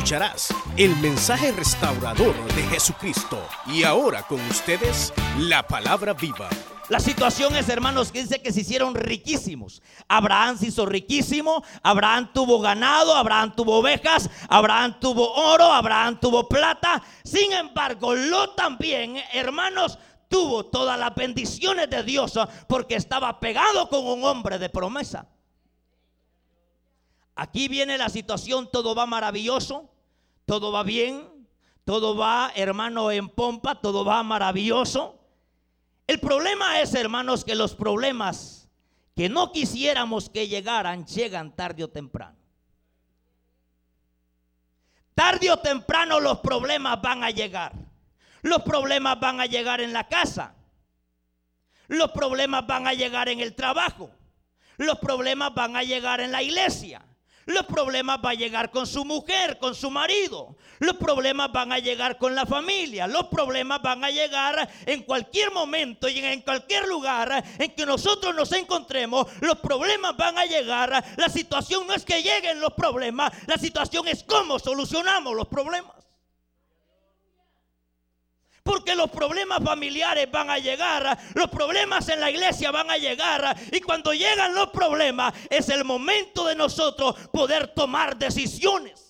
escucharás el mensaje restaurador de Jesucristo. Y ahora con ustedes, la palabra viva. La situación es, hermanos, que dice que se hicieron riquísimos. Abraham se hizo riquísimo, Abraham tuvo ganado, Abraham tuvo ovejas, Abraham tuvo oro, Abraham tuvo plata. Sin embargo, Lot también, hermanos, tuvo todas las bendiciones de Dios porque estaba pegado con un hombre de promesa. Aquí viene la situación, todo va maravilloso, todo va bien, todo va, hermano, en pompa, todo va maravilloso. El problema es, hermanos, que los problemas que no quisiéramos que llegaran, llegan tarde o temprano. Tarde o temprano los problemas van a llegar. Los problemas van a llegar en la casa. Los problemas van a llegar en el trabajo. Los problemas van a llegar en la iglesia. Los problemas van a llegar con su mujer, con su marido. Los problemas van a llegar con la familia. Los problemas van a llegar en cualquier momento y en cualquier lugar en que nosotros nos encontremos. Los problemas van a llegar. La situación no es que lleguen los problemas. La situación es cómo solucionamos los problemas. Porque los problemas familiares van a llegar, los problemas en la iglesia van a llegar. Y cuando llegan los problemas es el momento de nosotros poder tomar decisiones.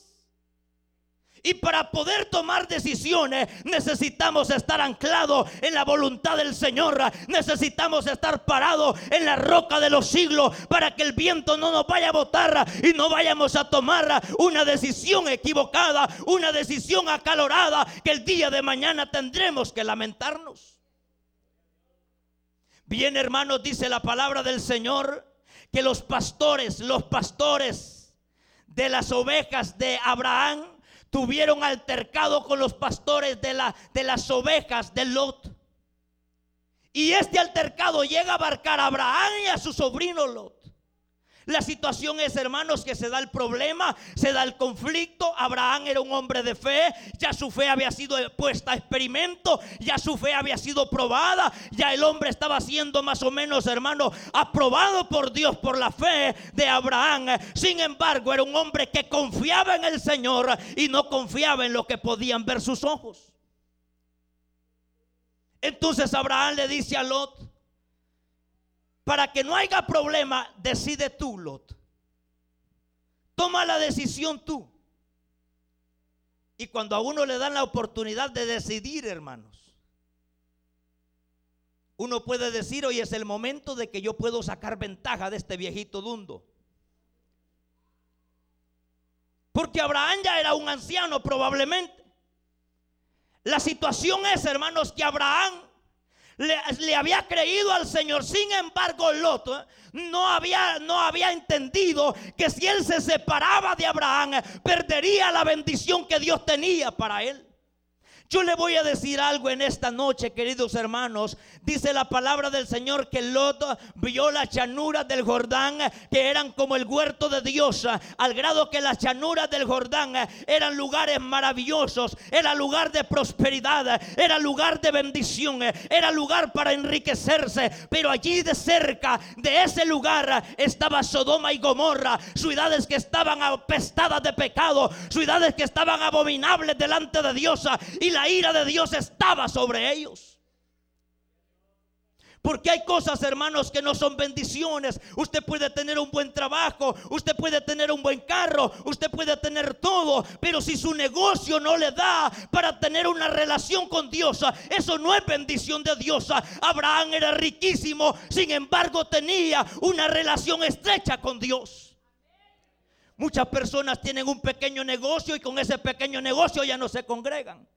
Y para poder tomar decisiones necesitamos estar anclados en la voluntad del Señor. Necesitamos estar parados en la roca de los siglos para que el viento no nos vaya a botar y no vayamos a tomar una decisión equivocada, una decisión acalorada que el día de mañana tendremos que lamentarnos. Bien hermanos, dice la palabra del Señor que los pastores, los pastores de las ovejas de Abraham, tuvieron altercado con los pastores de, la, de las ovejas de Lot. Y este altercado llega a abarcar a Abraham y a su sobrino Lot. La situación es, hermanos, que se da el problema, se da el conflicto. Abraham era un hombre de fe, ya su fe había sido puesta a experimento, ya su fe había sido probada, ya el hombre estaba siendo más o menos, hermano, aprobado por Dios por la fe de Abraham. Sin embargo, era un hombre que confiaba en el Señor y no confiaba en lo que podían ver sus ojos. Entonces Abraham le dice a Lot, para que no haya problema, decide tú, Lot. Toma la decisión tú. Y cuando a uno le dan la oportunidad de decidir, hermanos, uno puede decir, hoy es el momento de que yo puedo sacar ventaja de este viejito dundo. Porque Abraham ya era un anciano probablemente. La situación es, hermanos, que Abraham le, había creído al Señor. Sin embargo, Lot eh, no había, no había entendido que si él se separaba de Abraham, perdería la bendición que Dios tenía para él. Yo le voy a decir algo en esta noche, queridos hermanos. Dice la palabra del Señor que Lot vio las llanuras del Jordán que eran como el huerto de Dios, al grado que las llanuras del Jordán eran lugares maravillosos, era lugar de prosperidad, era lugar de bendición, era lugar para enriquecerse. Pero allí de cerca de ese lugar estaba Sodoma y Gomorra, ciudades que estaban apestadas de pecado, ciudades que estaban abominables delante de Dios y la la ira de Dios estaba sobre ellos. Porque hay cosas, hermanos, que no son bendiciones. Usted puede tener un buen trabajo, usted puede tener un buen carro, usted puede tener todo, pero si su negocio no le da para tener una relación con Dios, eso no es bendición de Dios. Abraham era riquísimo, sin embargo tenía una relación estrecha con Dios. Muchas personas tienen un pequeño negocio y con ese pequeño negocio ya no se congregan.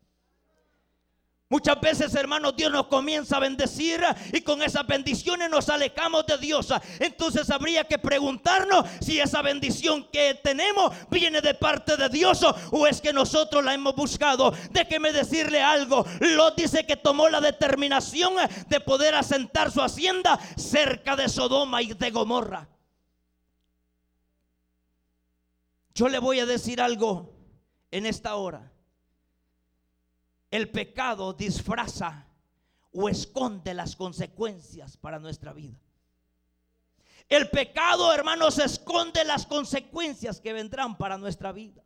Muchas veces, hermanos, Dios nos comienza a bendecir y con esas bendiciones nos alejamos de Dios. Entonces habría que preguntarnos si esa bendición que tenemos viene de parte de Dios o es que nosotros la hemos buscado. Déjeme decirle algo. Lot dice que tomó la determinación de poder asentar su hacienda cerca de Sodoma y de Gomorra. Yo le voy a decir algo en esta hora. El pecado disfraza o esconde las consecuencias para nuestra vida. El pecado, hermanos, esconde las consecuencias que vendrán para nuestra vida.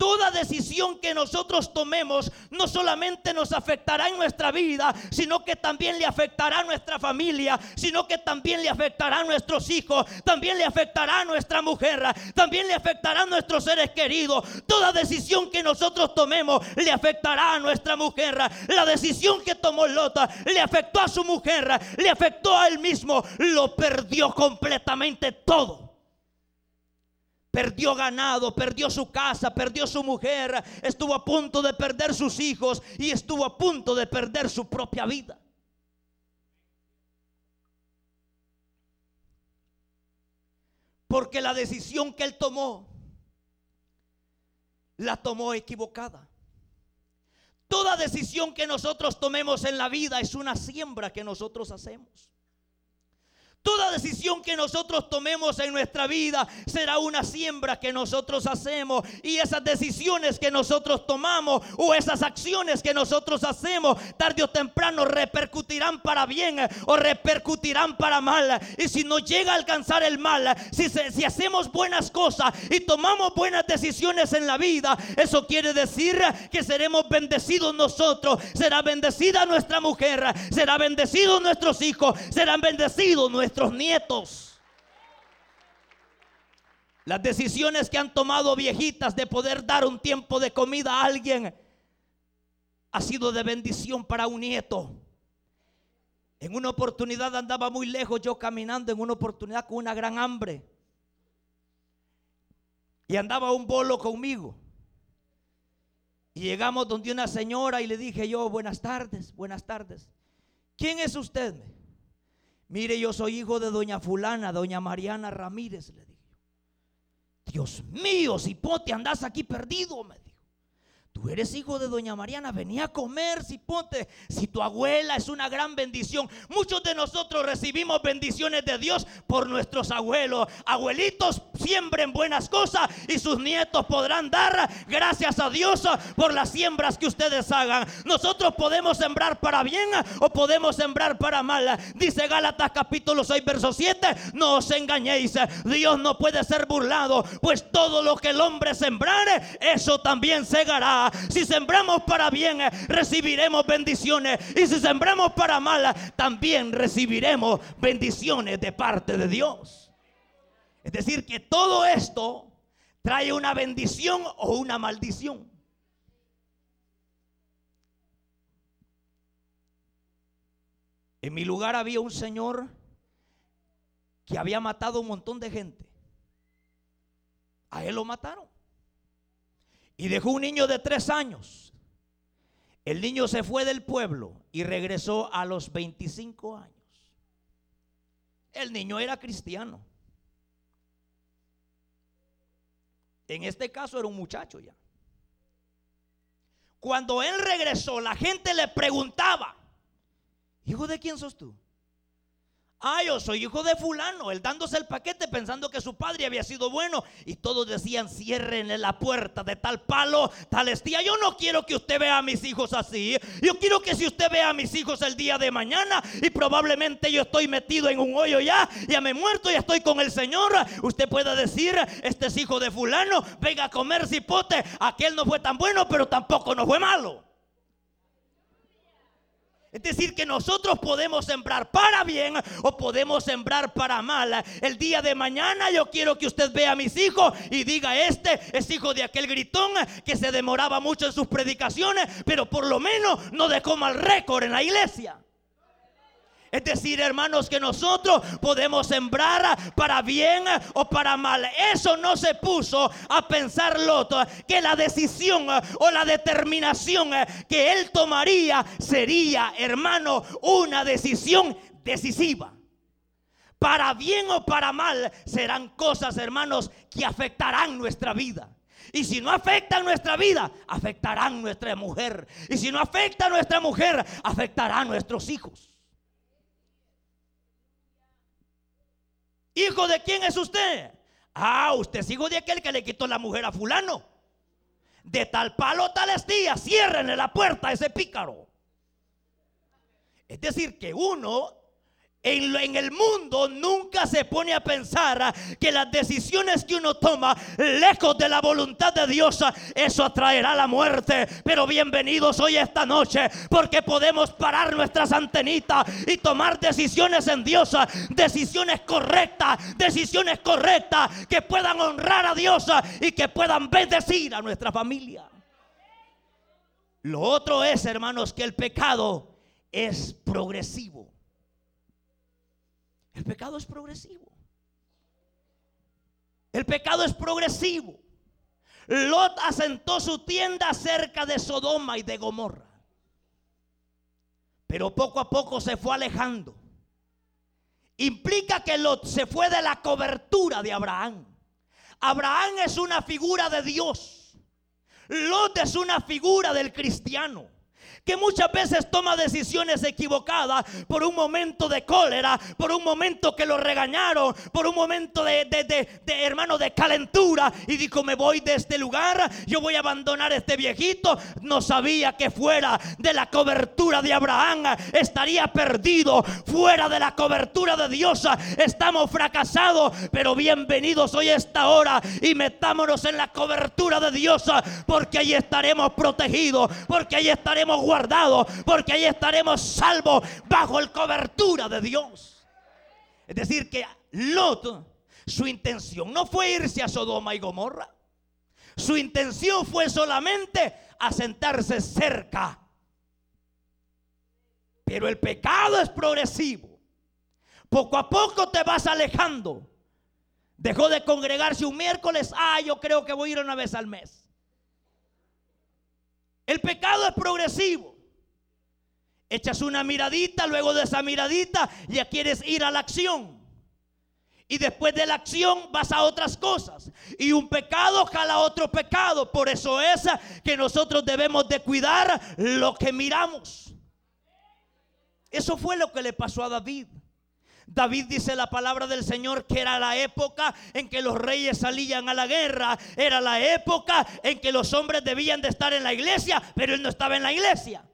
Toda decisión que nosotros tomemos no solamente nos afectará en nuestra vida, sino que también le afectará a nuestra familia, sino que también le afectará a nuestros hijos, también le afectará a nuestra mujer, también le afectará a nuestros seres queridos. Toda decisión que nosotros tomemos le afectará a nuestra mujer. La decisión que tomó Lota le afectó a su mujer, le afectó a él mismo, lo perdió completamente todo. Perdió ganado, perdió su casa, perdió su mujer, estuvo a punto de perder sus hijos y estuvo a punto de perder su propia vida. Porque la decisión que él tomó, la tomó equivocada. Toda decisión que nosotros tomemos en la vida es una siembra que nosotros hacemos. Toda decisión que nosotros tomemos en nuestra vida será una siembra que nosotros hacemos. Y esas decisiones que nosotros tomamos o esas acciones que nosotros hacemos, tarde o temprano repercutirán para bien o repercutirán para mal. Y si no llega a alcanzar el mal, si, hacemos buenas cosas y tomamos buenas decisiones en la vida, eso quiere decir que seremos bendecidos nosotros. Será bendecida nuestra mujer, será bendecido nuestros hijos, serán bendecidos nuestros nuestros nietos. Las decisiones que han tomado viejitas de poder dar un tiempo de comida a alguien ha sido de bendición para un nieto. En una oportunidad andaba muy lejos yo caminando, en una oportunidad con una gran hambre. Y andaba un bolo conmigo. Y llegamos donde una señora y le dije yo, buenas tardes, buenas tardes. ¿Quién es usted? Mire, yo soy hijo de doña fulana, doña Mariana Ramírez, le digo. Dios mío, cipote, andas aquí perdido, me Tú eres hijo de doña Mariana, venía a comer, si ponte, si tu abuela es una gran bendición. Muchos de nosotros recibimos bendiciones de Dios por nuestros abuelos. Abuelitos siembren buenas cosas y sus nietos podrán dar gracias a Dios por las siembras que ustedes hagan. Nosotros podemos sembrar para bien o podemos sembrar para mal. Dice Gálatas capítulo 6, verso 7, no os engañéis, Dios no puede ser burlado, pues todo lo que el hombre sembrare, eso también segará. Si sembramos para bien, eh, recibiremos bendiciones. Y si sembramos para mal, también recibiremos bendiciones de parte de Dios. Es decir, que todo esto trae una bendición o una maldición. En mi lugar había un señor que había matado un montón de gente. A él lo mataron. Y dejó un niño de tres años. El niño se fue del pueblo y regresó a los 25 años. El niño era cristiano. En este caso era un muchacho ya. Cuando él regresó, la gente le preguntaba, ¿hijo de quién sos tú? Ah, yo soy hijo de fulano, él dándose el paquete pensando que su padre había sido bueno. Y todos decían, ciérrenle la puerta de tal palo, tal estía. Yo no quiero que usted vea a mis hijos así. Yo quiero que si usted vea a mis hijos el día de mañana y probablemente yo estoy metido en un hoyo ya, ya me he muerto, y estoy con el Señor. Usted puede decir, este es hijo de fulano, venga a comer cipote. Aquel no fue tan bueno, pero tampoco no fue malo. Es decir, que nosotros podemos sembrar para bien o podemos sembrar para mal. El día de mañana yo quiero que usted vea a mis hijos y diga, este es hijo de aquel gritón que se demoraba mucho en sus predicaciones, pero por lo menos no dejó mal récord en la iglesia. Es decir, hermanos, que nosotros podemos sembrar para bien o para mal. Eso no se puso a pensar Lot, que la decisión o la determinación que él tomaría sería, hermano, una decisión decisiva. Para bien o para mal serán cosas, hermanos, que afectarán nuestra vida. Y si no afectan nuestra vida, afectarán nuestra mujer. Y si no afecta a nuestra mujer, afectará a nuestros hijos. ¿Hijo de quién es usted? Ah, usted es hijo de aquel que le quitó la mujer a fulano. De tal palo, tal estía, ciérrenle la puerta a ese pícaro. Es decir, que uno en, el mundo nunca se pone a pensar que las decisiones que uno toma lejos de la voluntad de Dios, eso atraerá la muerte. Pero bienvenidos hoy esta noche porque podemos parar nuestras antenitas y tomar decisiones en Dios, decisiones correctas, decisiones correctas que puedan honrar a Dios y que puedan bendecir a nuestra familia. Lo otro es, hermanos, que el pecado es progresivo. El pecado es progresivo. El pecado es progresivo. Lot asentó su tienda cerca de Sodoma y de Gomorra. Pero poco a poco se fue alejando. Implica que Lot se fue de la cobertura de Abraham. Abraham es una figura de Dios. Lot es una figura del cristiano que muchas veces toma decisiones equivocadas por un momento de cólera, por un momento que lo regañaron, por un momento de, de, hermano de calentura y dijo me voy de este lugar, yo voy a abandonar este viejito. No sabía que fuera de la cobertura de Abraham estaría perdido, fuera de la cobertura de Dios estamos fracasados, pero bienvenidos hoy a esta hora y metámonos en la cobertura de Dios porque ahí estaremos protegidos, porque ahí estaremos guardado porque ahí estaremos salvos bajo el cobertura de Dios. Es decir, que Lot, su intención no fue irse a Sodoma y Gomorra. Su intención fue solamente asentarse cerca. Pero el pecado es progresivo. Poco a poco te vas alejando. Dejó de congregarse un miércoles. Ah, yo creo que voy a ir una vez al mes. El pecado es progresivo. Echas una miradita, luego de esa miradita ya quieres ir a la acción. Y después de la acción vas a otras cosas. Y un pecado jala otro pecado. Por eso es que nosotros debemos de cuidar lo que miramos. Eso fue lo que le pasó a David. David dice la palabra del Señor que era la época en que los reyes salían a la guerra, era la época en que los hombres debían de estar en la iglesia, pero él no estaba en la iglesia.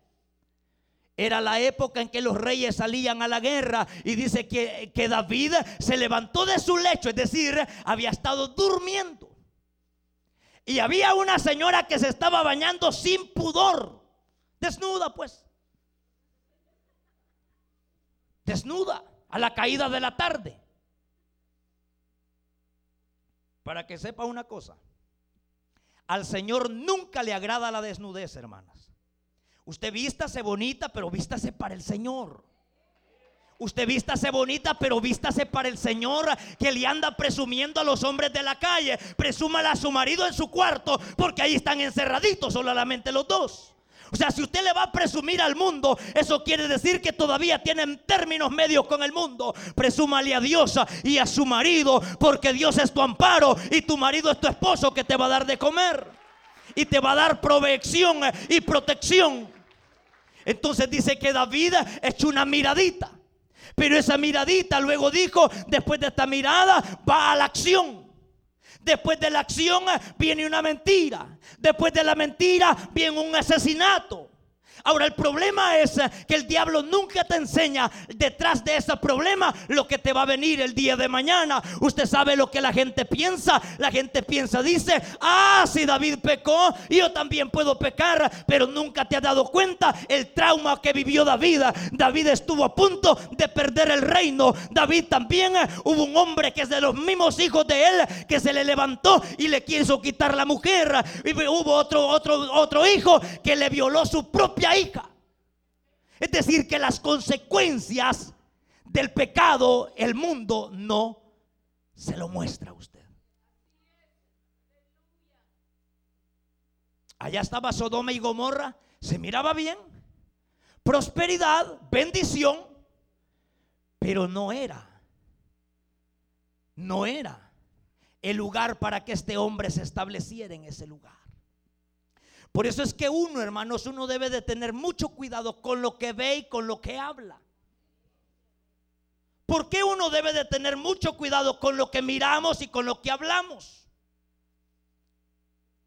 Era la época en que los reyes salían a la guerra y dice que, que David se levantó de su lecho, es decir, había estado durmiendo. Y había una señora que se estaba bañando sin pudor, desnuda pues. Desnuda a la caída de la tarde. Para que sepa una cosa, al Señor nunca le agrada la desnudez, hermanas. Usted vístase bonita, pero vístase para el Señor. Usted vístase bonita, pero vístase para el Señor que le anda presumiendo a los hombres de la calle. Presúmala a su marido en su cuarto, porque ahí están encerraditos solamente los dos. O sea, si usted le va a presumir al mundo, eso quiere decir que todavía tienen términos medios con el mundo. Presúmale a Dios y a su marido, porque Dios es tu amparo y tu marido es tu esposo que te va a dar de comer y te va a dar provección y protección. Entonces dice que David echó una miradita. Pero esa miradita luego dijo, después de esta mirada, va a la acción. Después de la acción viene una mentira. Después de la mentira viene un asesinato. Ahora el problema es que el diablo nunca te enseña detrás de ese problema lo que te va a venir el día de mañana. Usted sabe lo que la gente piensa. La gente piensa, dice, ah, si David pecó, yo también puedo pecar, pero nunca te ha dado cuenta el trauma que vivió David. David estuvo a punto de perder el reino. David también hubo un hombre que es de los mismos hijos de él que se le levantó y le quiso quitar la mujer. Y hubo otro, otro, otro hijo que le violó su propia Es decir, que las consecuencias del pecado el mundo no se lo muestra a usted. Allá estaba Sodoma y Gomorra, se miraba bien, prosperidad, bendición, pero no era, no era el lugar para que este hombre se estableciera en ese lugar. Por eso es que uno, hermanos, uno debe de tener mucho cuidado con lo que ve y con lo que habla. ¿Por qué uno debe de tener mucho cuidado con lo que miramos y con lo que hablamos?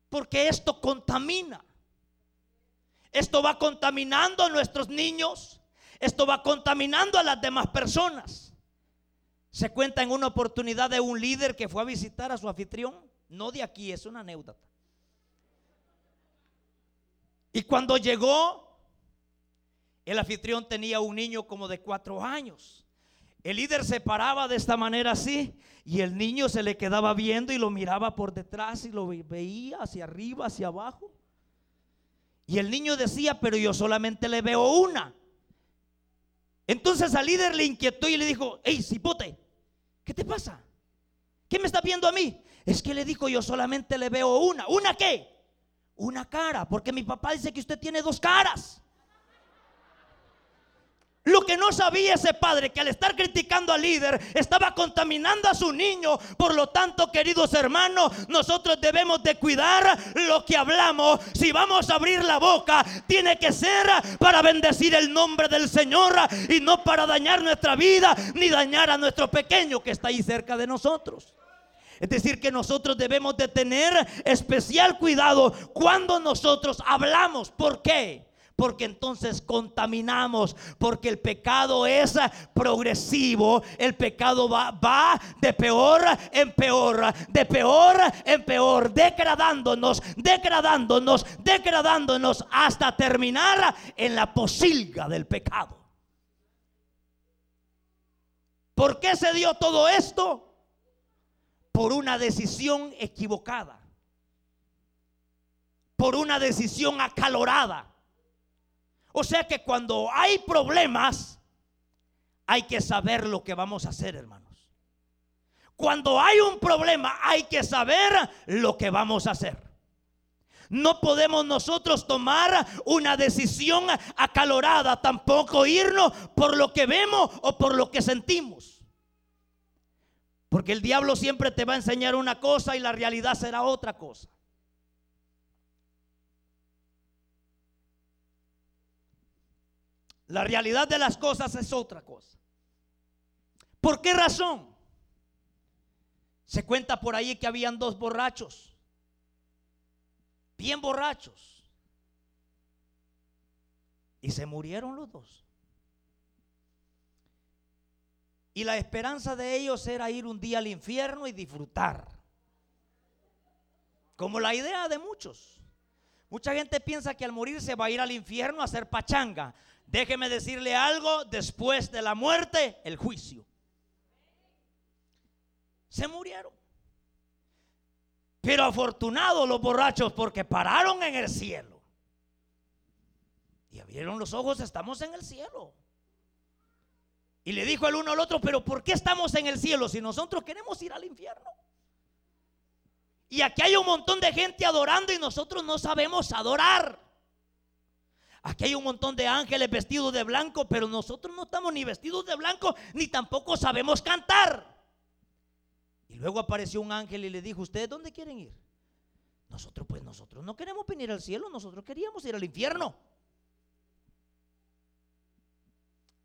Porque esto contamina. Esto va contaminando a nuestros niños. Esto va contaminando a las demás personas. Se cuenta en una oportunidad de un líder que fue a visitar a su anfitrión, no de aquí, es una anécdota. Y cuando llegó, el anfitrión tenía un niño como de cuatro años. El líder se paraba de esta manera así y el niño se le quedaba viendo y lo miraba por detrás y lo veía hacia arriba, hacia abajo. Y el niño decía, pero yo solamente le veo una. Entonces al líder le inquietó y le dijo, hey, cipote, ¿qué te pasa? ¿Qué me está viendo a mí? Es que le dijo, yo solamente le veo una. ¿Una qué? Una cara, porque mi papá dice que usted tiene dos caras. Lo que no sabía ese padre, que al estar criticando al líder, estaba contaminando a su niño. Por lo tanto, queridos hermanos, nosotros debemos de cuidar lo que hablamos. Si vamos a abrir la boca, tiene que ser para bendecir el nombre del Señor y no para dañar nuestra vida ni dañar a nuestro pequeño que está ahí cerca de nosotros. Es decir, que nosotros debemos de tener especial cuidado cuando nosotros hablamos. ¿Por qué? porque entonces contaminamos, porque el pecado es progresivo, el pecado va, va de peor en peor, de peor en peor, degradándonos, degradándonos, degradándonos hasta terminar en la posilga del pecado. ¿Por qué se dio todo esto? Por una decisión equivocada, por una decisión acalorada o sea que cuando hay problemas, hay que saber lo que vamos a hacer, hermanos. Cuando hay un problema, hay que saber lo que vamos a hacer. No podemos nosotros tomar una decisión acalorada, tampoco irnos por lo que vemos o por lo que sentimos. Porque el diablo siempre te va a enseñar una cosa y la realidad será otra cosa. La realidad de las cosas es otra cosa. ¿Por qué razón? Se cuenta por ahí que habían dos borrachos, bien borrachos, y se murieron los dos. Y la esperanza de ellos era ir un día al infierno y disfrutar. Como la idea de muchos. Mucha gente piensa que al morir se va a ir al infierno a hacer pachanga. Déjeme decirle algo, después de la muerte, el juicio. Se murieron. Pero afortunados los borrachos porque pararon en el cielo. Y abrieron los ojos, estamos en el cielo. Y le dijo el uno al otro, pero ¿por qué estamos en el cielo si nosotros queremos ir al infierno? Y aquí hay un montón de gente adorando y nosotros no sabemos adorar. Aquí hay un montón de ángeles vestidos de blanco, pero nosotros no estamos ni vestidos de blanco, ni tampoco sabemos cantar. Y luego apareció un ángel y le dijo, ¿ustedes dónde quieren ir? Nosotros, pues nosotros no queremos venir al cielo, nosotros queríamos ir al infierno.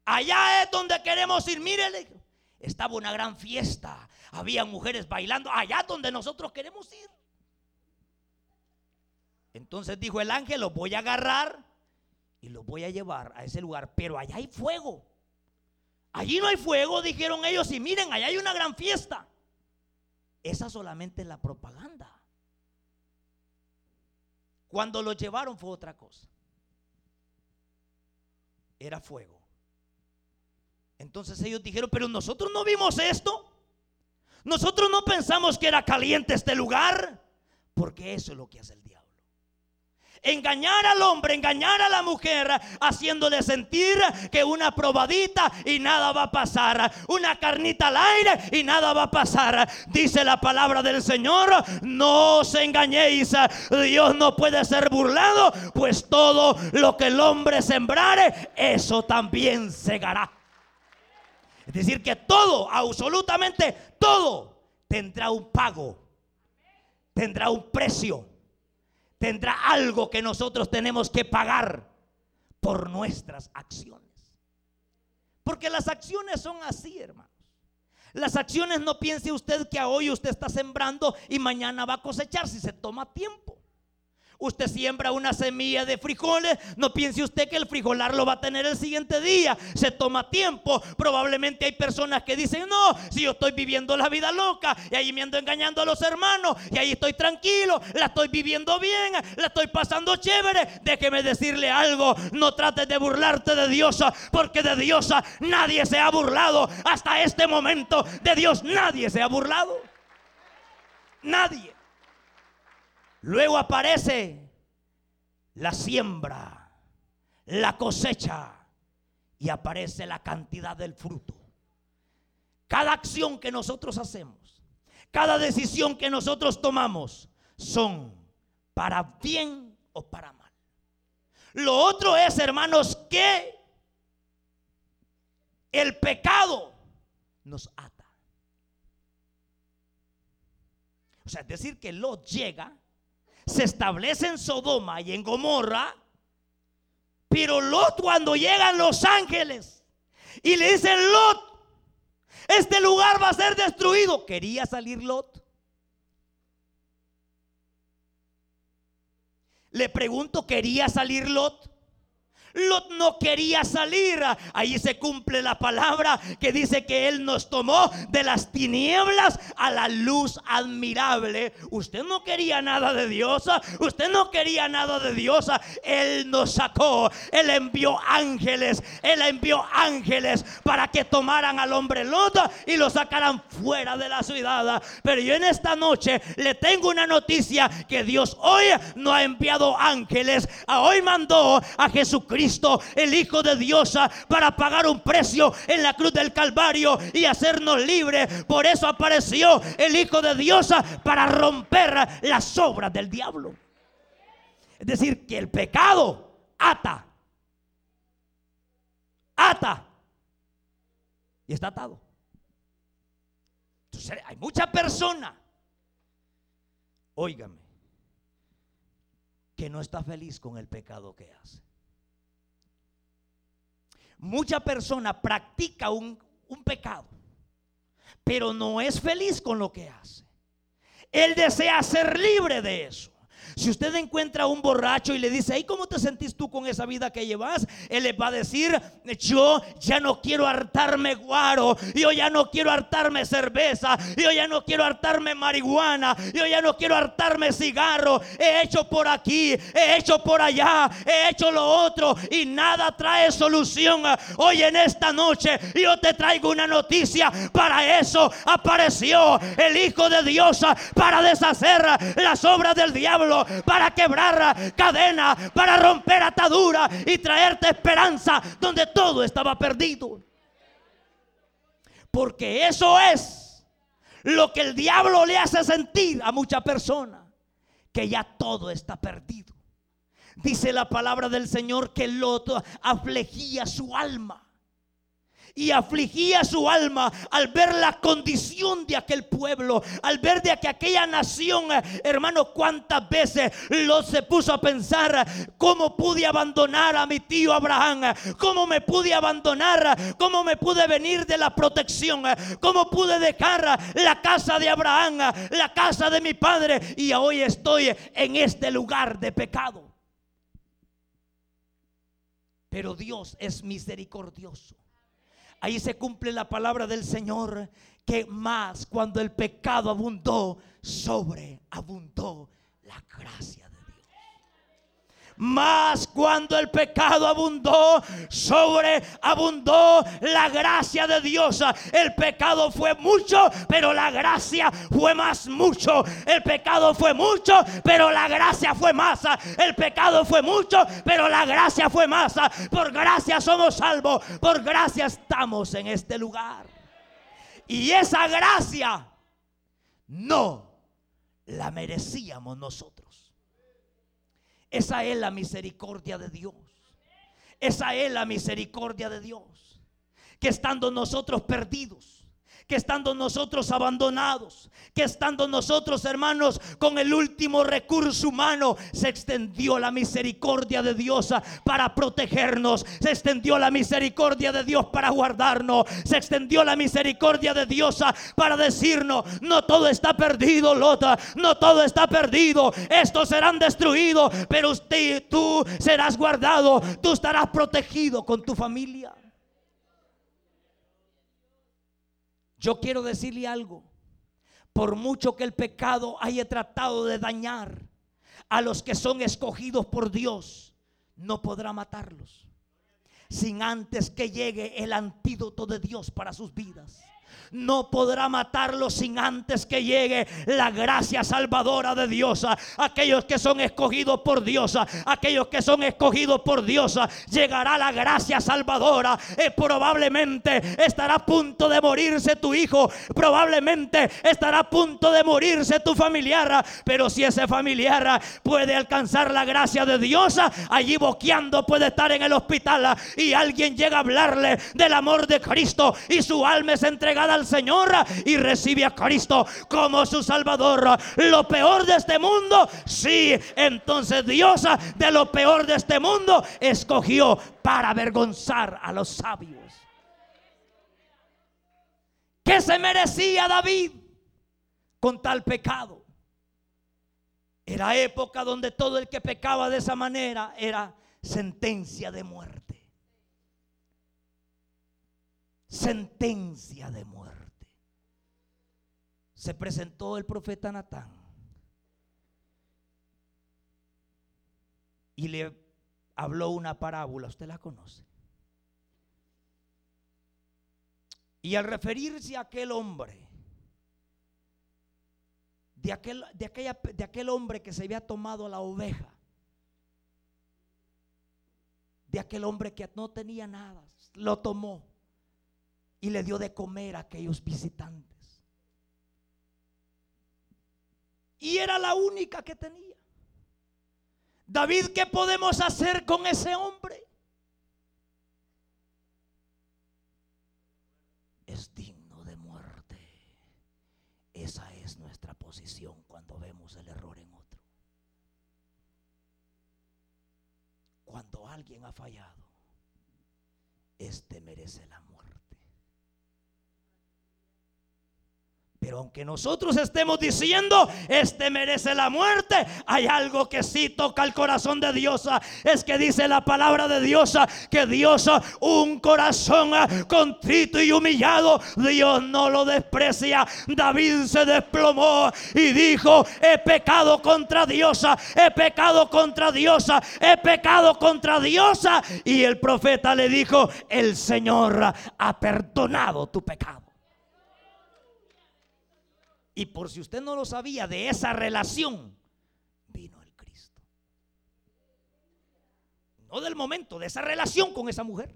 Allá es donde queremos ir, mírele. Estaba una gran fiesta, había mujeres bailando, allá donde nosotros queremos ir. Entonces dijo el ángel, los voy a agarrar y los voy a llevar a ese lugar, pero allá hay fuego. Allí no hay fuego, dijeron ellos, y miren, allá hay una gran fiesta. Esa solamente es la propaganda. Cuando lo llevaron fue otra cosa. Era fuego. Entonces ellos dijeron, pero nosotros no vimos esto. Nosotros no pensamos que era caliente este lugar. Porque eso es lo que hace el diablo engañar al hombre, engañar a la mujer, haciéndole sentir que una probadita y nada va a pasar, una carnita al aire y nada va a pasar. Dice la palabra del Señor, no os engañéis, Dios no puede ser burlado, pues todo lo que el hombre sembrare, eso también segará. Es decir, que todo, absolutamente todo, tendrá un pago, tendrá un precio tendrá algo que nosotros tenemos que pagar por nuestras acciones. Porque las acciones son así, hermanos. Las acciones no piense usted que hoy usted está sembrando y mañana va a cosechar si se toma tiempo. Usted siembra una semilla de frijoles, no piense usted que el frijolar lo va a tener el siguiente día. Se toma tiempo. Probablemente hay personas que dicen, no, si yo estoy viviendo la vida loca y ahí me ando engañando a los hermanos y ahí estoy tranquilo, la estoy viviendo bien, la estoy pasando chévere. Déjeme decirle algo, no trates de burlarte de Dios, porque de Dios nadie se ha burlado. Hasta este momento de Dios nadie se ha burlado. Nadie. Luego aparece la siembra, la cosecha y aparece la cantidad del fruto. Cada acción que nosotros hacemos, cada decisión que nosotros tomamos son para bien o para mal. Lo otro es, hermanos, que el pecado nos ata. O sea, es decir, que Lot llega se establece en Sodoma y en Gomorra. Pero Lot cuando llegan los ángeles y le dicen, Lot, este lugar va a ser destruido. ¿Quería salir Lot? Le pregunto, ¿quería salir Lot? Lot no quería salir. Ahí se cumple la palabra que dice que Él nos tomó de las tinieblas a la luz admirable. Usted no quería nada de Dios. Usted no quería nada de Dios. Él nos sacó. Él envió ángeles. Él envió ángeles para que tomaran al hombre Lot y lo sacaran fuera de la ciudad. Pero yo en esta noche le tengo una noticia que Dios hoy no ha enviado ángeles. Hoy mandó a Jesucristo el Hijo de Dios, ah, para pagar un precio en la cruz del Calvario y hacernos libres. Por eso apareció el Hijo de Dios ah, para romper las obras del diablo. Es decir, que el pecado ata. Ata. Y está atado. Entonces hay mucha persona, óigame, que no está feliz con el pecado que hace. Mucha persona practica un, un pecado, pero no es feliz con lo que hace. Él desea ser libre de eso. Si usted encuentra a un borracho y le dice, ¿y cómo te sentís tú con esa vida que llevas? Él le va a decir, yo ya no quiero hartarme guaro, yo ya no quiero hartarme cerveza, yo ya no quiero hartarme marihuana, yo ya no quiero hartarme cigarro. He hecho por aquí, he hecho por allá, he hecho lo otro y nada trae solución. Hoy en esta noche yo te traigo una noticia. Para eso apareció el Hijo de Dios para deshacer las obras del diablo para quebrar cadena, para romper atadura y traerte esperanza donde todo estaba perdido. Porque eso es lo que el diablo le hace sentir a mucha persona, que ya todo está perdido. Dice la palabra del Señor que Lot afligía su alma y afligía su alma al ver la condición de aquel pueblo, al ver de que aquella nación, hermano, cuántas veces lo se puso a pensar, ¿cómo pude abandonar a mi tío Abraham? ¿Cómo me pude abandonar? ¿Cómo me pude venir de la protección? ¿Cómo pude dejar la casa de Abraham, la casa de mi padre? Y hoy estoy en este lugar de pecado. Pero Dios es misericordioso. Ahí se cumple la palabra del Señor que más cuando el pecado abundó, sobreabundó la gracia más cuando el pecado abundó, sobreabundó la gracia de Dios. El pecado fue mucho, pero la gracia fue más mucho. El pecado fue mucho, pero la gracia fue más. El pecado fue mucho, pero la gracia fue más. Por gracia somos salvos. Por gracia estamos en este lugar. Y esa gracia no la merecíamos nosotros. Esa es la misericordia de Dios. Esa es la misericordia de Dios. Que estando nosotros perdidos, que estando nosotros abandonados, que estando nosotros hermanos con el último recurso humano, se extendió la misericordia de Dios para protegernos, se extendió la misericordia de Dios para guardarnos, se extendió la misericordia de Dios para decirnos, no todo está perdido, Lota, no todo está perdido, estos serán destruidos, pero tú serás guardado, tú estarás protegido con tu familia. Yo quiero decirle algo. Por mucho que el pecado haya tratado de dañar a los que son escogidos por Dios, no podrá matarlos sin antes que llegue el antídoto de Dios para sus vidas no podrá matarlo sin antes que llegue la gracia salvadora de Dios. Aquellos que son escogidos por Dios, aquellos que son escogidos por Dios, llegará la gracia salvadora. Eh, probablemente estará a punto de morirse tu hijo, probablemente estará a punto de morirse tu familiar, pero si ese familiar puede alcanzar la gracia de Dios, allí boqueando puede estar en el hospital y alguien llega a hablarle del amor de Cristo y su alma es entregada al Señor y recibe a Cristo como su Salvador. Lo peor de este mundo, sí, entonces Dios de lo peor de este mundo escogió para avergonzar a los sabios. ¿Qué se merecía David con tal pecado? Era época donde todo el que pecaba de esa manera era sentencia de muerte. Sentencia de muerte. Se presentó el profeta Natán y le habló una parábola, usted la conoce. Y al referirse a aquel hombre, de aquel, de, aquella, de aquel hombre que se había tomado la oveja, de aquel hombre que no tenía nada, lo tomó y le dio de comer a aquellos visitantes. Y era la única que tenía. David, ¿qué podemos hacer con ese hombre? Es digno de muerte. Esa es nuestra posición cuando vemos el error en otro. Cuando alguien ha fallado, este merece la muerte. Pero aunque nosotros estemos diciendo, este merece la muerte, hay algo que sí toca el corazón de Dios. Es que dice la palabra de Dios que Dios, un corazón contrito y humillado, Dios no lo desprecia. David se desplomó y dijo, he pecado contra Dios, he pecado contra Dios, he pecado contra Dios. Y el profeta le dijo, el Señor ha perdonado tu pecado. Y por si usted no lo sabía, de esa relación vino el Cristo. No del momento, de esa relación con esa mujer.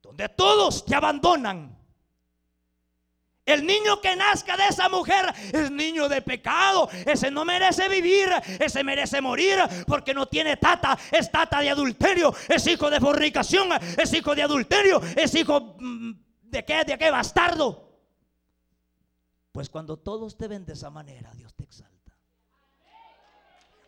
Donde todos te abandonan. El niño que nazca de esa mujer es niño de pecado. Ese no merece vivir. Ese merece morir porque no tiene tata. Es tata de adulterio. Es hijo de fornicación. Es hijo de adulterio. Es hijo mm, de qué? De qué bastardo. Pues cuando todos te ven de esa manera, Dios te exalta.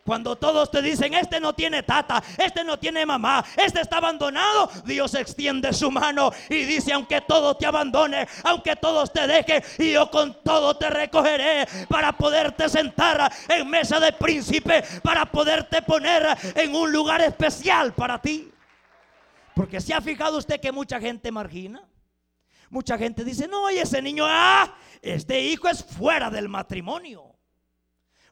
Cuando todos te dicen, este no tiene tata, este no tiene mamá, este está abandonado, Dios extiende su mano y dice, aunque todo te abandone, aunque todos te deje, y yo con todo te recogeré para poderte sentar en mesa de príncipe, para poderte poner en un lugar especial para ti. Porque se ha fijado usted que mucha gente margina. Mucha gente dice, no, y ese niño, ah, este hijo es fuera del matrimonio.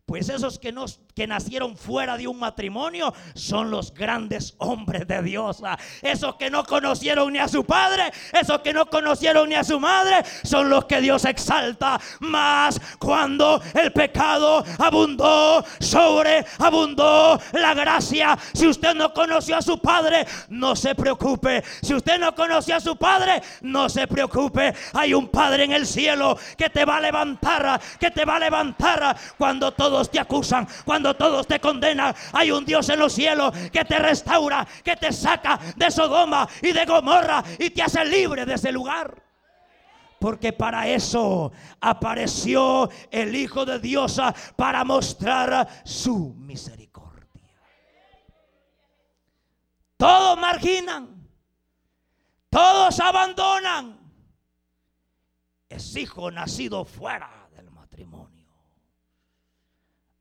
Pues esos que, que nacieron fuera de un matrimonio son los grandes hombres de Dios. Ah, esos que no conocieron ni a su padre, esos que no conocieron ni a su madre, son los que Dios exalta. Más cuando el pecado abundó, sobre abundó la gracia. Si usted no conoció a su padre, no se preocupe. Si usted no conoció a su padre, no se preocupe. Hay un padre en el cielo que te va a levantar, que te va a levantar cuando todo te acusan, cuando todos te condenan, hay un Dios en los cielos que te restaura, que te saca de Sodoma y de Gomorra y te hace libre de ese lugar. Porque para eso apareció el Hijo de Dios para mostrar su misericordia. Todos marginan, todos abandonan. Es hijo nacido fuera.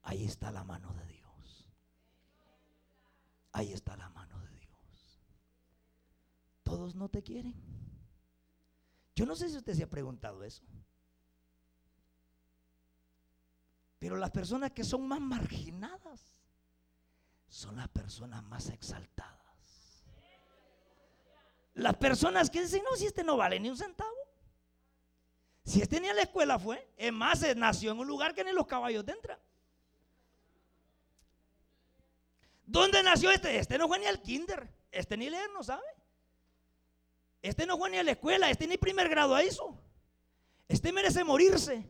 Ahí está la mano de Dios. Ahí está la mano de Dios. Todos no te quieren. Yo no sé si usted se ha preguntado eso. Pero las personas que son más marginadas son las personas más exaltadas. Las personas que dicen, no, si este no vale ni un centavo. Si este ni a la escuela fue, es más, nació en un lugar que ni los caballos entran. ¿Dónde nació este? Este no fue ni al kinder. Este ni leer no sabe. Este no fue ni a la escuela, este ni primer grado hizo. Este merece morirse.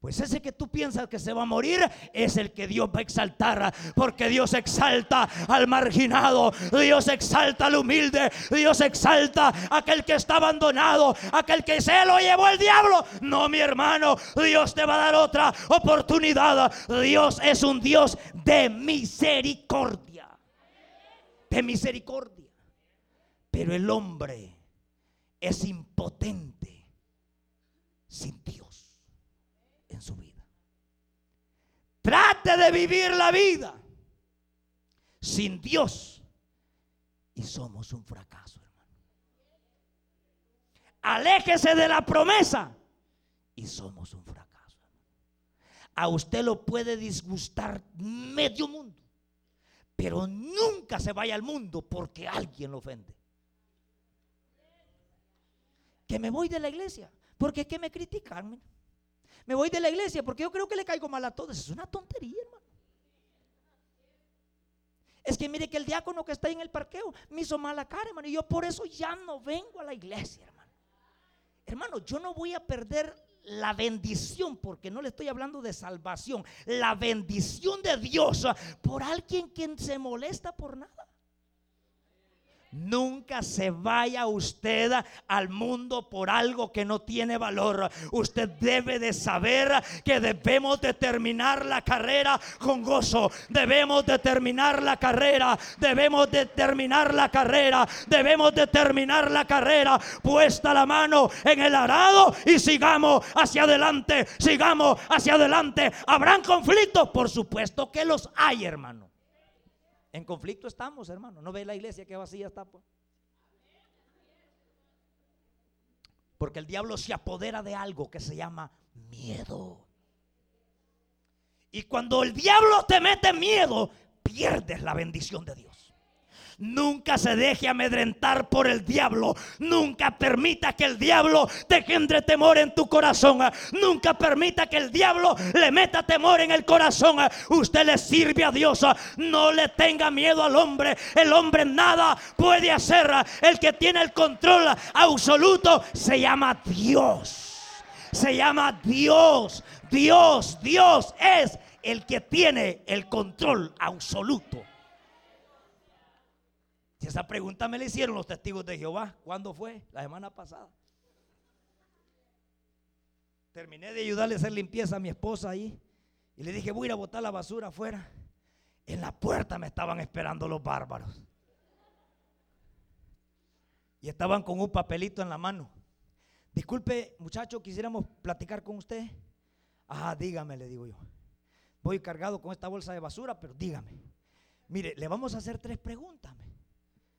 Pues ese que tú piensas que se va a morir es el que Dios va a exaltar. Porque Dios exalta al marginado. Dios exalta al humilde. Dios exalta a aquel que está abandonado. Aquel que se lo llevó el diablo. No, mi hermano. Dios te va a dar otra oportunidad. Dios es un Dios de misericordia. De misericordia. Pero el hombre es impotente sin Dios en su vida. Trate de vivir la vida sin Dios y somos un fracaso, hermano. Aléjese de la promesa y somos un fracaso. A usted lo puede disgustar medio mundo, pero nunca se vaya al mundo porque alguien lo ofende que me voy de la iglesia. Porque es que me critican. Me voy de la iglesia porque yo creo que le caigo mal a todos. Es una tontería, hermano. Es que mire que el diácono que está ahí en el parqueo me hizo mala cara, hermano. Y yo por eso ya no vengo a la iglesia, hermano. Hermano, yo no voy a perder la bendición, porque no le estoy hablando de salvación, la bendición de Dios por alguien quien se molesta por nada. Nunca se vaya usted al mundo por algo que no tiene valor. Usted debe de saber que debemos de terminar la carrera con gozo. Debemos de terminar la carrera. Debemos de terminar la carrera. Debemos de terminar la carrera. Puesta la mano en el arado y sigamos hacia adelante. Sigamos hacia adelante. ¿Habrán conflictos? Por supuesto que los hay, hermano. En conflicto estamos, hermano. ¿No ve la iglesia que vacía está? Pues? Porque el diablo se apodera de algo que se llama miedo. Y cuando el diablo te mete miedo, pierdes la bendición de Dios. Nunca se deje amedrentar por el diablo. Nunca permita que el diablo te gendre temor en tu corazón. Nunca permita que el diablo le meta temor en el corazón. Usted le sirve a Dios. No le tenga miedo al hombre. El hombre nada puede hacer. El que tiene el control absoluto se llama Dios. Se llama Dios. Dios, Dios es el que tiene el control absoluto. Si esa pregunta me la hicieron los testigos de Jehová, ¿cuándo fue? La semana pasada. Terminé de ayudarle a hacer limpieza a mi esposa ahí. Y le dije, voy a ir a botar la basura afuera. En la puerta me estaban esperando los bárbaros. Y estaban con un papelito en la mano. Disculpe, muchacho, quisiéramos platicar con usted. Ah, dígame, le digo yo. Voy cargado con esta bolsa de basura, pero dígame. Mire, le vamos a hacer tres preguntas.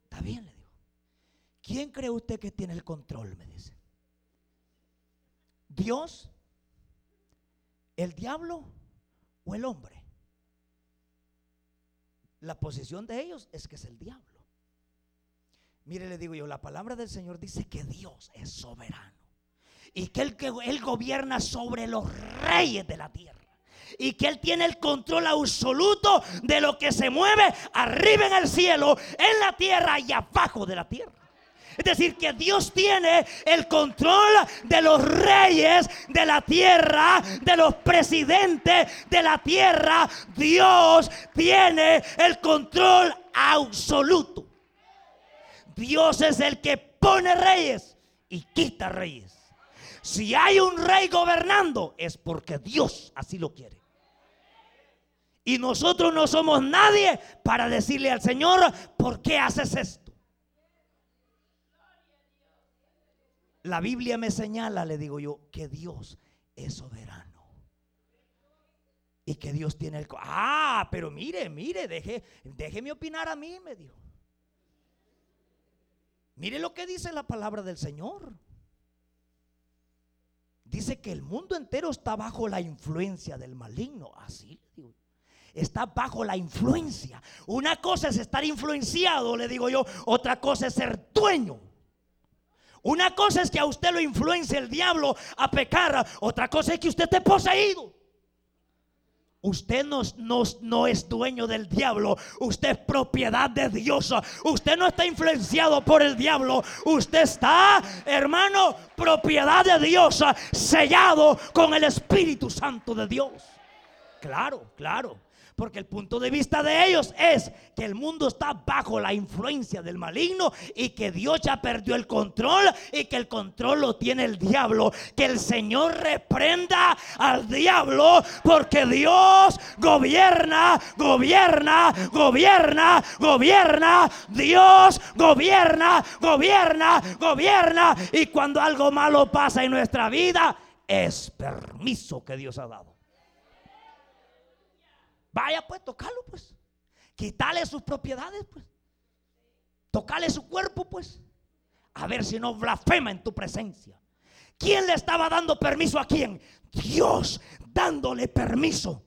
Está bien, le digo. ¿Quién cree usted que tiene el control? Me dice. ¿Dios? ¿El diablo? ¿O el hombre? La posición de ellos es que es el diablo. Mire, le digo yo, la palabra del Señor dice que Dios es soberano y que él, que él gobierna sobre los reyes de la tierra y que Él tiene el control absoluto de lo que se mueve arriba en el cielo, en la tierra y abajo de la tierra. Es decir, que Dios tiene el control de los reyes de la tierra, de los presidentes de la tierra. Dios tiene el control absoluto. Dios es el que pone reyes y quita reyes. Si hay un rey gobernando es porque Dios así lo quiere. Y nosotros no somos nadie para decirle al Señor, ¿por qué haces esto? La Biblia me señala, le digo yo, que Dios es soberano. Y que Dios tiene el... Ah, pero mire, mire, deje, déjeme opinar a mí, me dijo. Mire lo que dice la palabra del Señor. Dice que el mundo entero está bajo la influencia del maligno. Así está bajo la influencia. Una cosa es estar influenciado, le digo yo, otra cosa es ser dueño. Una cosa es que a usted lo influencia el diablo a pecar, otra cosa es que usted esté poseído. Usted no, no, es dueño del diablo, usted es propiedad de Dios. Usted no está influenciado por el diablo, usted está, hermano, propiedad de Dios, sellado con el Espíritu Santo de Dios. Claro, claro. Porque el punto de vista de ellos es que el mundo está bajo la influencia del maligno y que Dios ya perdió el control y que el control lo tiene el diablo. Que el Señor reprenda al diablo porque Dios gobierna, gobierna, gobierna, gobierna. Dios gobierna, gobierna, gobierna. Y cuando algo malo pasa en nuestra vida, es permiso que Dios ha dado. Vaya pues, tocalo pues. Quítale sus propiedades pues. Tocale su cuerpo pues. A ver si no blasfema en tu presencia. ¿Quién le estaba dando permiso a quién? Dios dándole permiso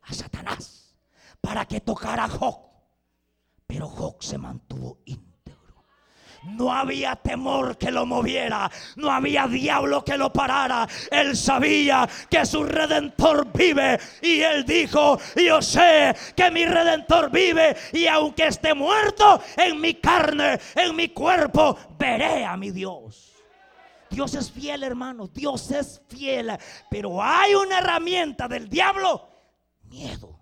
a Satanás para que tocara a Job. Pero Job se mantuvo no había temor que lo moviera. No había diablo que lo parara. Él sabía que su redentor vive. Y él dijo, yo sé que mi redentor vive. Y aunque esté muerto en mi carne, en mi cuerpo, veré a mi Dios. Dios es fiel, hermano. Dios es fiel. Pero hay una herramienta del diablo. Miedo.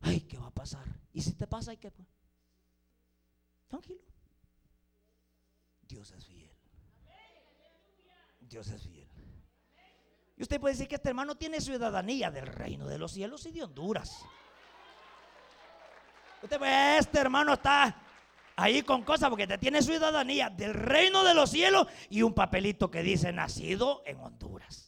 Ay, ¿qué va a pasar? Y si te pasa, ¿y qué? Tranquilo. Dios es fiel. Dios es fiel. Y usted puede decir que este hermano tiene ciudadanía del reino de los cielos y de Honduras. Usted ve, este hermano está ahí con cosas porque te tiene ciudadanía del reino de los cielos y un papelito que dice nacido en Honduras.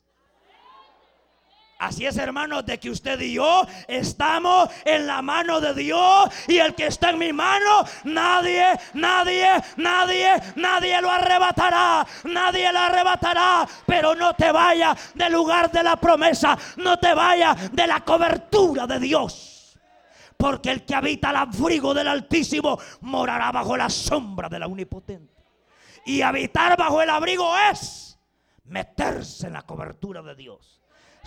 Así es, hermanos, de que usted y yo estamos en la mano de Dios y el que está en mi mano, nadie, nadie, nadie, nadie lo arrebatará, nadie lo arrebatará. Pero no te vayas del lugar de la promesa, no te vayas de la cobertura de Dios. Porque el que habita al abrigo del Altísimo morará bajo la sombra de la Omnipotente. Y habitar bajo el abrigo es meterse en la cobertura de Dios.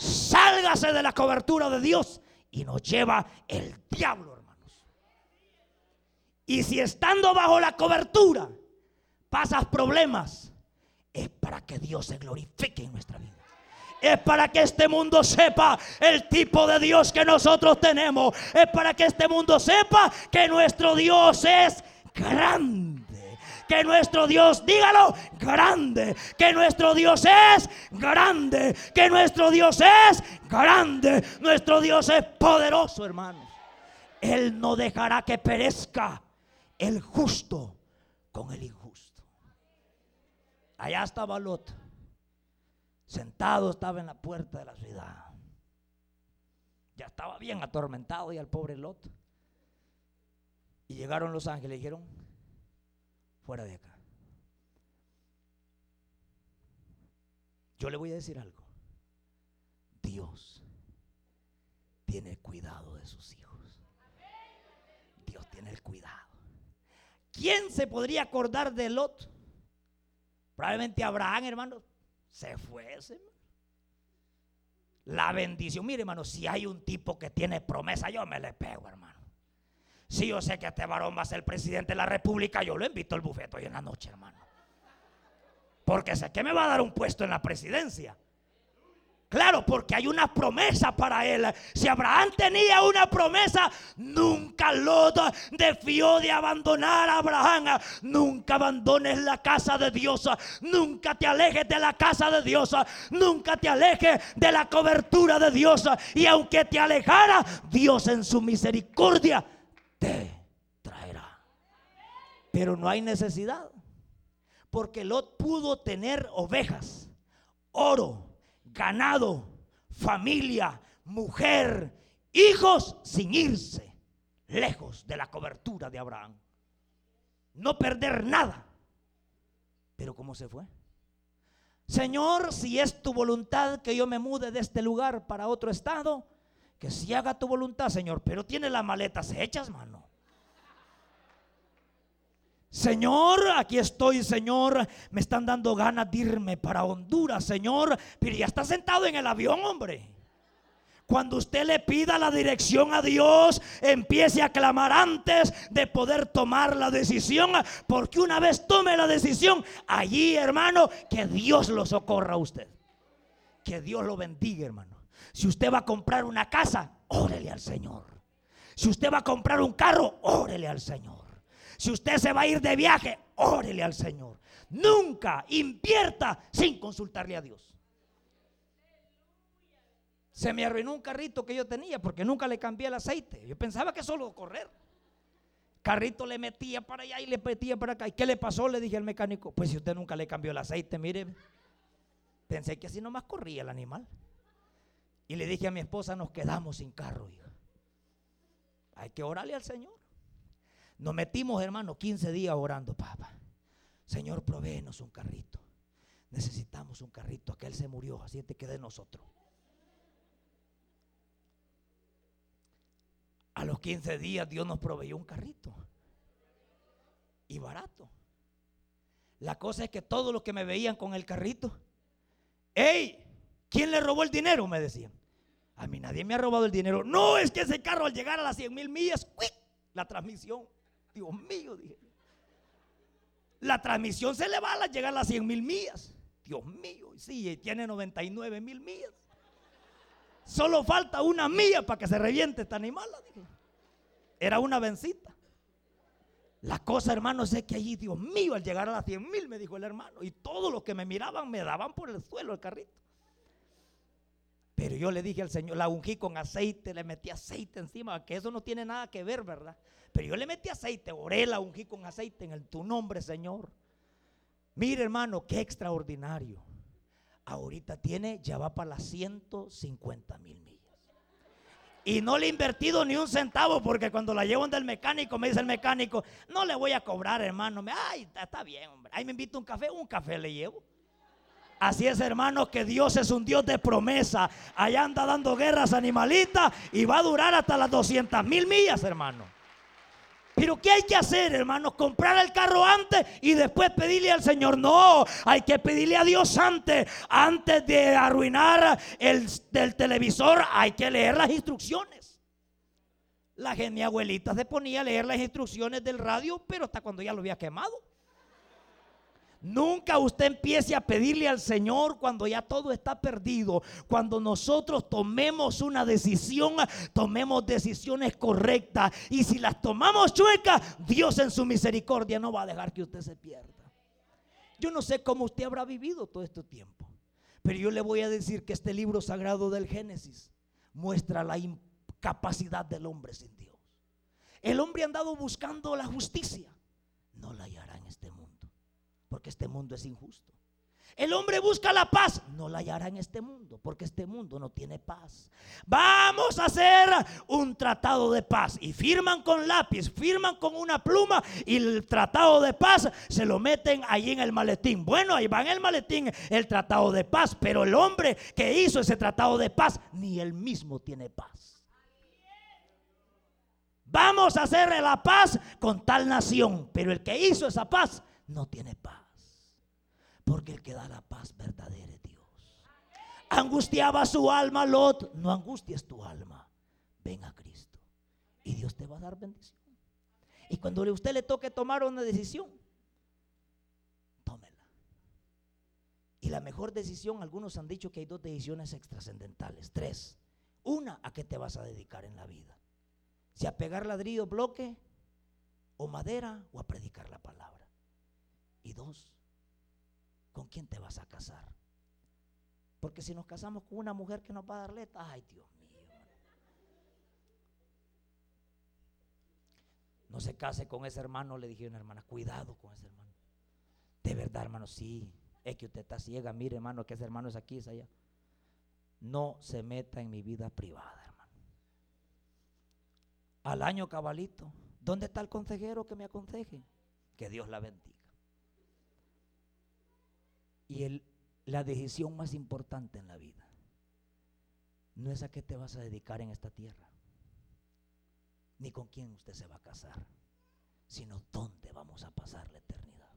Sálgase de la cobertura de Dios y nos lleva el diablo, hermanos. Y si estando bajo la cobertura pasas problemas, es para que Dios se glorifique en nuestra vida. Es para que este mundo sepa el tipo de Dios que nosotros tenemos. Es para que este mundo sepa que nuestro Dios es grande que nuestro Dios, dígalo, grande, que nuestro Dios es grande, que nuestro Dios es grande, nuestro Dios es poderoso, hermanos. Él no dejará que perezca el justo con el injusto. Allá estaba Lot, sentado estaba en la puerta de la ciudad. Ya estaba bien atormentado y al pobre Lot. Y llegaron los ángeles y dijeron, fuera de acá. Yo le voy a decir algo. Dios tiene cuidado de sus hijos. Dios tiene el cuidado. ¿Quién se podría acordar de Lot? Probablemente Abraham, hermano, se fue La bendición. Mire, hermano, si hay un tipo que tiene promesa, yo me le pego, hermano. Si yo sé que este varón va a ser presidente de la República, yo lo invito al bufete hoy en la noche, hermano. Porque sé que me va a dar un puesto en la presidencia. Claro, porque hay una promesa para él. Si Abraham tenía una promesa, nunca Lot defió de abandonar a Abraham. Nunca abandones la casa de Dios. Nunca te alejes de la casa de Dios. Nunca te alejes de la cobertura de Dios. Y aunque te alejara, Dios en su misericordia. Pero no hay necesidad. Porque Lot pudo tener ovejas, oro ganado, familia, mujer, hijos, sin irse lejos de la cobertura de Abraham. No perder nada. Pero ¿cómo se fue? Señor, si es tu voluntad que yo me mude de este lugar para otro estado, que si haga tu voluntad, Señor, pero tiene las maletas hechas, mano. Señor, aquí estoy, Señor. Me están dando ganas de irme para Honduras, Señor. Pero ya está sentado en el avión, hombre. Cuando usted le pida la dirección a Dios, empiece a clamar antes de poder tomar la decisión. Porque una vez tome la decisión, allí, hermano, que Dios lo socorra a usted. Que Dios lo bendiga, hermano. Si usted va a comprar una casa, órele al Señor. Si usted va a comprar un carro, órele al Señor. Si usted se va a ir de viaje, órele al Señor. Nunca invierta sin consultarle a Dios. Se me arruinó un carrito que yo tenía porque nunca le cambié el aceite. Yo pensaba que solo correr. Carrito le metía para allá y le metía para acá. ¿Y qué le pasó? Le dije al mecánico. Pues si usted nunca le cambió el aceite, mire. Pensé que así nomás corría el animal. Y le dije a mi esposa, nos quedamos sin carro, hija. Hay que orarle al Señor. Nos metimos, hermano, 15 días orando, papá. Señor, provéenos un carrito. Necesitamos un carrito. Aquel se murió, así te quede nosotros. A los 15 días Dios nos proveyó un carrito. Y barato. La cosa es que todos los que me veían con el carrito, ¡Ey! ¿Quién le robó el dinero? Me decían. A mí nadie me ha robado el dinero. No, es que ese carro al llegar a las 100 mil millas, la transmisión Dios mío, dije. La transmisión se le va a llegar a las 100 mil millas. Dios mío, sí, tiene 99 mil millas. Solo falta una milla para que se reviente esta animal. Era una vencita. La cosa, hermano, es que allí, Dios mío, al llegar a las 100 mil, me dijo el hermano, y todos los que me miraban me daban por el suelo el carrito. Pero yo le dije al Señor, la ungí con aceite, le metí aceite encima, que eso no tiene nada que ver, ¿verdad? Pero yo le metí aceite, oré, la ungí con aceite en el, tu nombre, Señor. Mire, hermano, qué extraordinario. Ahorita tiene, ya va para las 150 mil millas. Y no le he invertido ni un centavo porque cuando la llevo del mecánico, me dice el mecánico, no le voy a cobrar, hermano. Ay, está bien, hombre. Ahí me invito un café, un café le llevo. Así es, hermano, que Dios es un Dios de promesa. Allá anda dando guerras animalitas y va a durar hasta las 200 mil millas, hermano. Pero ¿qué hay que hacer, hermano? Comprar el carro antes y después pedirle al Señor. No, hay que pedirle a Dios antes. Antes de arruinar el televisor, hay que leer las instrucciones. La mi abuelita se ponía a leer las instrucciones del radio, pero hasta cuando ya lo había quemado. Nunca usted empiece a pedirle al Señor cuando ya todo está perdido. Cuando nosotros tomemos una decisión, tomemos decisiones correctas. Y si las tomamos chuecas, Dios en su misericordia no va a dejar que usted se pierda. Yo no sé cómo usted habrá vivido todo este tiempo. Pero yo le voy a decir que este libro sagrado del Génesis muestra la incapacidad del hombre sin Dios. El hombre ha andado buscando la justicia. No la hallará en este mundo porque este mundo es injusto. El hombre busca la paz, no la hallará en este mundo, porque este mundo no tiene paz. Vamos a hacer un tratado de paz y firman con lápiz, firman con una pluma y el tratado de paz se lo meten ahí en el maletín. Bueno, ahí va en el maletín el tratado de paz, pero el hombre que hizo ese tratado de paz ni él mismo tiene paz. Vamos a hacer la paz con tal nación, pero el que hizo esa paz no tiene paz. Porque el que da la paz verdadera es Dios. Angustiaba su alma Lot. No angusties tu alma. Ven a Cristo. Y Dios te va a dar bendición. Y cuando a usted le toque tomar una decisión, tómela. Y la mejor decisión, algunos han dicho que hay dos decisiones extrascendentales, tres. Una, ¿a qué te vas a dedicar en la vida? Si a pegar ladrillo, bloque, o madera, o a predicar la palabra. Y dos, ¿con quién te vas a casar? Porque si nos casamos con una mujer que nos va a dar letra, ay Dios mío. No se case con ese hermano, le dije a una hermana, cuidado con ese hermano. De verdad, hermano, sí. Es que usted está ciega, mire, hermano, que ese hermano es aquí, es allá. No se meta en mi vida privada, hermano. Al año cabalito, ¿dónde está el consejero que me aconseje? Que Dios la bendiga. Y el, la decisión más importante en la vida no es a qué te vas a dedicar en esta tierra ni con quién usted se va a casar, sino dónde vamos a pasar la eternidad.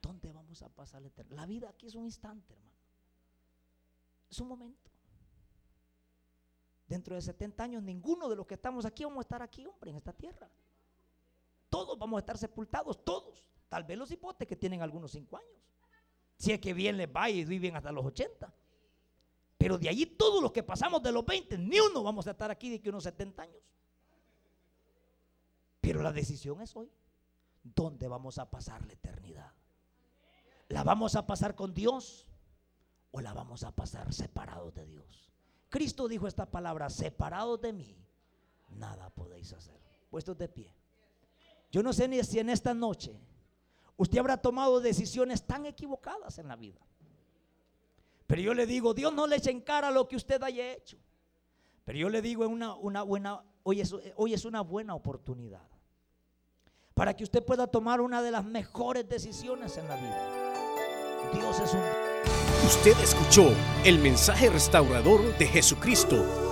¿Dónde vamos a pasar la eternidad? La vida aquí es un instante, hermano. Es un momento. Dentro de 70 años, ninguno de los que estamos aquí vamos a estar aquí, hombre, en esta tierra. Todos vamos a estar sepultados, todos. Tal vez los hipotes que tienen algunos 5 años. Si es que bien les va y viven hasta los 80. Pero de allí todos los que pasamos de los 20, ni uno vamos a estar aquí de que unos 70 años. Pero la decisión es hoy. ¿Dónde vamos a pasar la eternidad? ¿La vamos a pasar con Dios o la vamos a pasar separados de Dios? Cristo dijo esta palabra, separados de mí, nada podéis hacer. Puestos de pie. Yo no sé ni si en esta noche usted habrá tomado decisiones tan equivocadas en la vida. Pero yo le digo, Dios no le eche en cara lo que usted haya hecho. Pero yo le digo, una, una buena, hoy, es, hoy es una buena oportunidad para que usted pueda tomar una de las mejores decisiones en la vida. Dios es un... Usted escuchó el mensaje restaurador de Jesucristo